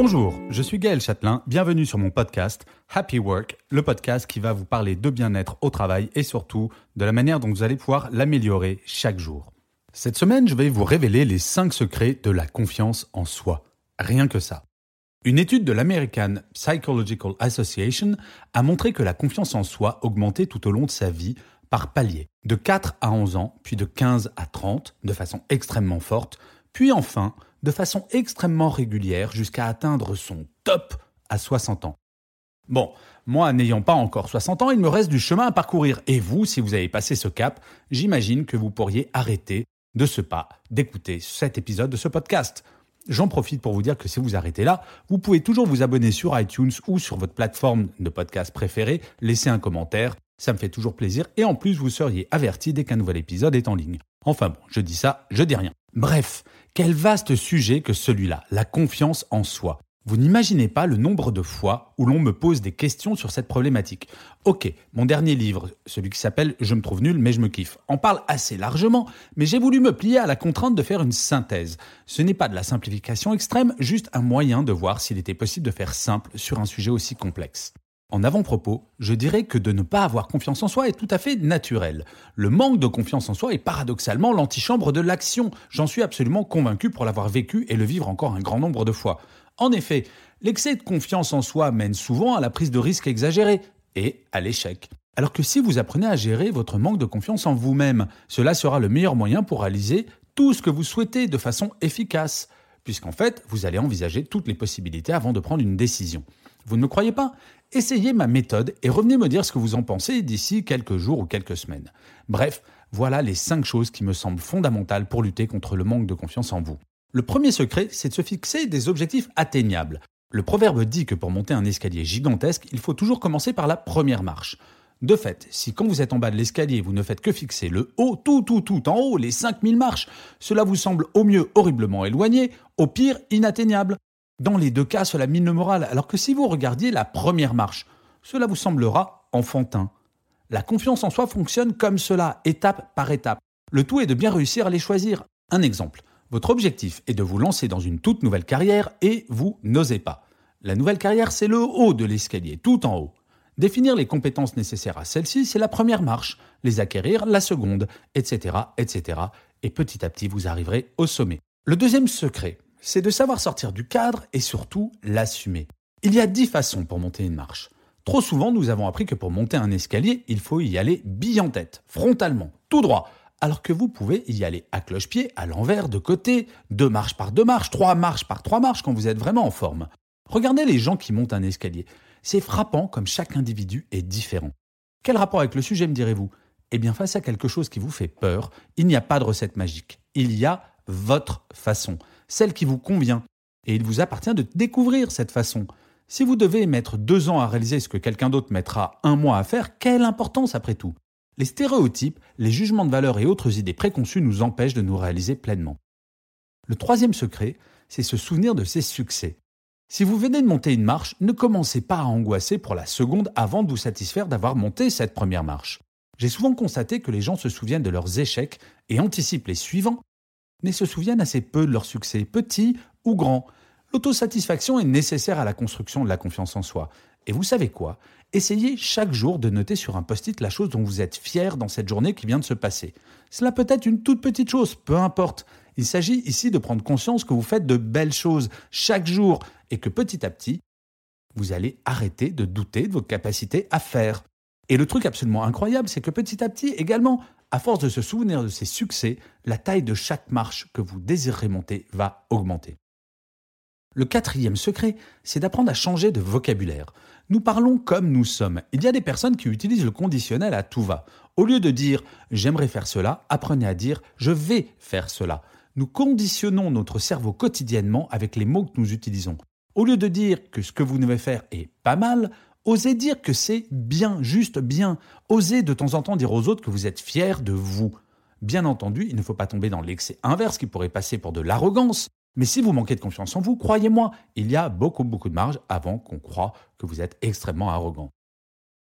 Bonjour, je suis Gaël Châtelain, bienvenue sur mon podcast Happy Work, le podcast qui va vous parler de bien-être au travail et surtout de la manière dont vous allez pouvoir l'améliorer chaque jour. Cette semaine, je vais vous révéler les 5 secrets de la confiance en soi. Rien que ça. Une étude de l'American Psychological Association a montré que la confiance en soi augmentait tout au long de sa vie par paliers, de 4 à 11 ans, puis de 15 à 30, de façon extrêmement forte, puis enfin de façon extrêmement régulière jusqu'à atteindre son top à 60 ans. Bon, moi n'ayant pas encore 60 ans, il me reste du chemin à parcourir, et vous, si vous avez passé ce cap, j'imagine que vous pourriez arrêter de ce pas d'écouter cet épisode de ce podcast. J'en profite pour vous dire que si vous arrêtez là, vous pouvez toujours vous abonner sur iTunes ou sur votre plateforme de podcast préférée, laisser un commentaire, ça me fait toujours plaisir et en plus vous seriez averti dès qu'un nouvel épisode est en ligne. Enfin bon, je dis ça, je dis rien. Bref, quel vaste sujet que celui-là, la confiance en soi. Vous n'imaginez pas le nombre de fois où l'on me pose des questions sur cette problématique. Ok, mon dernier livre, celui qui s'appelle Je me trouve nul mais je me kiffe, en parle assez largement, mais j'ai voulu me plier à la contrainte de faire une synthèse. Ce n'est pas de la simplification extrême, juste un moyen de voir s'il était possible de faire simple sur un sujet aussi complexe. En avant-propos, je dirais que de ne pas avoir confiance en soi est tout à fait naturel. Le manque de confiance en soi est paradoxalement l'antichambre de l'action. J'en suis absolument convaincu pour l'avoir vécu et le vivre encore un grand nombre de fois. En effet, l'excès de confiance en soi mène souvent à la prise de risques exagérés et à l'échec. Alors que si vous apprenez à gérer votre manque de confiance en vous-même, cela sera le meilleur moyen pour réaliser tout ce que vous souhaitez de façon efficace, puisqu'en fait, vous allez envisager toutes les possibilités avant de prendre une décision. Vous ne me croyez pas? Essayez ma méthode et revenez me dire ce que vous en pensez d'ici quelques jours ou quelques semaines. Bref, voilà les 5 choses qui me semblent fondamentales pour lutter contre le manque de confiance en vous. Le premier secret, c'est de se fixer des objectifs atteignables. Le proverbe dit que pour monter un escalier gigantesque, il faut toujours commencer par la première marche. De fait, si quand vous êtes en bas de l'escalier, vous ne faites que fixer le haut, tout, tout, tout en haut, les 5000 marches, cela vous semble au mieux horriblement éloigné, au pire inatteignable. Dans les deux cas, cela mine le moral, alors que si vous regardiez la première marche, cela vous semblera enfantin. La confiance en soi fonctionne comme cela, étape par étape. Le tout est de bien réussir à les choisir. Un exemple. Votre objectif est de vous lancer dans une toute nouvelle carrière et vous n'osez pas. La nouvelle carrière, c'est le haut de l'escalier, tout en haut. Définir les compétences nécessaires à celle-ci, c'est la première marche, les acquérir la seconde, etc.. Et petit à petit, vous arriverez au sommet. Le deuxième secret, c'est de savoir sortir du cadre et surtout l'assumer. Il y a dix façons pour monter une marche. Trop souvent, nous avons appris que pour monter un escalier, il faut y aller bille en tête, frontalement, tout droit, alors que vous pouvez y aller à cloche-pied, à l'envers, de côté, deux marches par deux marches, trois marches par trois marches quand vous êtes vraiment en forme. Regardez les gens qui montent un escalier. C'est frappant comme chaque individu est différent. Quel rapport avec le sujet, me direz-vous? Eh bien, face à quelque chose qui vous fait peur, il n'y a pas de recette magique. Il y a votre façon, celle qui vous convient. Et il vous appartient de découvrir cette façon. Si vous devez mettre deux ans à réaliser ce que quelqu'un d'autre mettra un mois à faire, quelle importance après tout? Les stéréotypes, les jugements de valeur et autres idées préconçues nous empêchent de nous réaliser pleinement. Le troisième secret, c'est se souvenir de ses succès. Si vous venez de monter une marche, ne commencez pas à angoisser pour la seconde avant de vous satisfaire d'avoir monté cette première marche. J'ai souvent constaté que les gens se souviennent de leurs échecs et anticipent les suivants, mais se souviennent assez peu de leurs succès, petits ou grands. L'autosatisfaction est nécessaire à la construction de la confiance en soi. Et vous savez quoi? Essayez chaque jour de noter sur un post-it la chose dont vous êtes fier dans cette journée qui vient de se passer. Cela peut être une toute petite chose, peu importe. Il s'agit ici de prendre conscience que vous faites de belles choses chaque jour et que petit à petit, vous allez arrêter de douter de votre capacité à faire. Et le truc absolument incroyable, c'est que petit à petit également, à force de se souvenir de ces succès, la taille de chaque marche que vous désirez monter va augmenter. Le quatrième secret, c'est d'apprendre à changer de vocabulaire. Nous parlons comme nous sommes. Il y a des personnes qui utilisent le conditionnel à tout va. Au lieu de dire j'aimerais faire cela, apprenez à dire je vais faire cela. Nous conditionnons notre cerveau quotidiennement avec les mots que nous utilisons. Au lieu de dire que ce que vous devez faire est pas mal, osez dire que c'est bien, juste bien. Osez de temps en temps dire aux autres que vous êtes fier de vous. Bien entendu, il ne faut pas tomber dans l'excès inverse qui pourrait passer pour de l'arrogance. Mais si vous manquez de confiance en vous, croyez-moi, il y a beaucoup, beaucoup de marge avant qu'on croie que vous êtes extrêmement arrogant.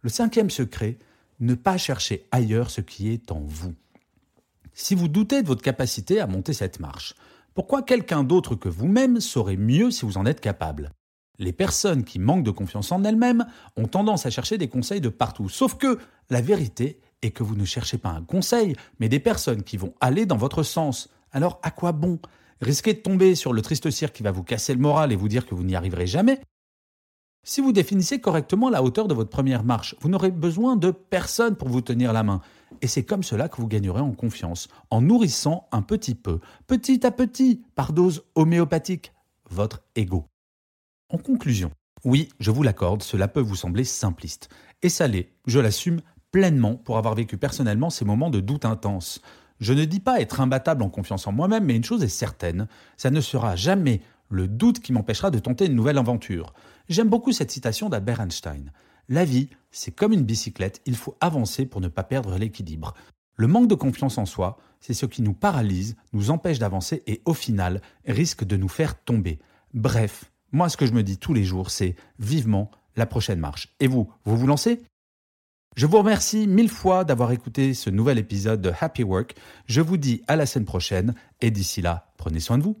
Le cinquième secret, ne pas chercher ailleurs ce qui est en vous. Si vous doutez de votre capacité à monter cette marche, pourquoi quelqu'un d'autre que vous-même saurait mieux si vous en êtes capable? Les personnes qui manquent de confiance en elles-mêmes ont tendance à chercher des conseils de partout, sauf que la vérité est que vous ne cherchez pas un conseil, mais des personnes qui vont aller dans votre sens. Alors à quoi bon? Risquez de tomber sur le triste cirque qui va vous casser le moral et vous dire que vous n'y arriverez jamais? Si vous définissez correctement la hauteur de votre première marche, vous n'aurez besoin de personne pour vous tenir la main. Et c'est comme cela que vous gagnerez en confiance, en nourrissant un petit peu, petit à petit, par dose homéopathique, votre ego. En conclusion, oui, je vous l'accorde, cela peut vous sembler simpliste. Et ça l'est, je l'assume pleinement pour avoir vécu personnellement ces moments de doute intense. Je ne dis pas être imbattable en confiance en moi-même, mais une chose est certaine, ça ne sera jamais le doute qui m'empêchera de tenter une nouvelle aventure. J'aime beaucoup cette citation d'Albert Einstein. La vie, c'est comme une bicyclette, il faut avancer pour ne pas perdre l'équilibre. Le manque de confiance en soi, c'est ce qui nous paralyse, nous empêche d'avancer et au final risque de nous faire tomber. Bref, moi ce que je me dis tous les jours, c'est vivement la prochaine marche. Et vous, vous vous lancez? Je vous remercie mille fois d'avoir écouté ce nouvel épisode de Happy Work. Je vous dis à la semaine prochaine et d'ici là, prenez soin de vous.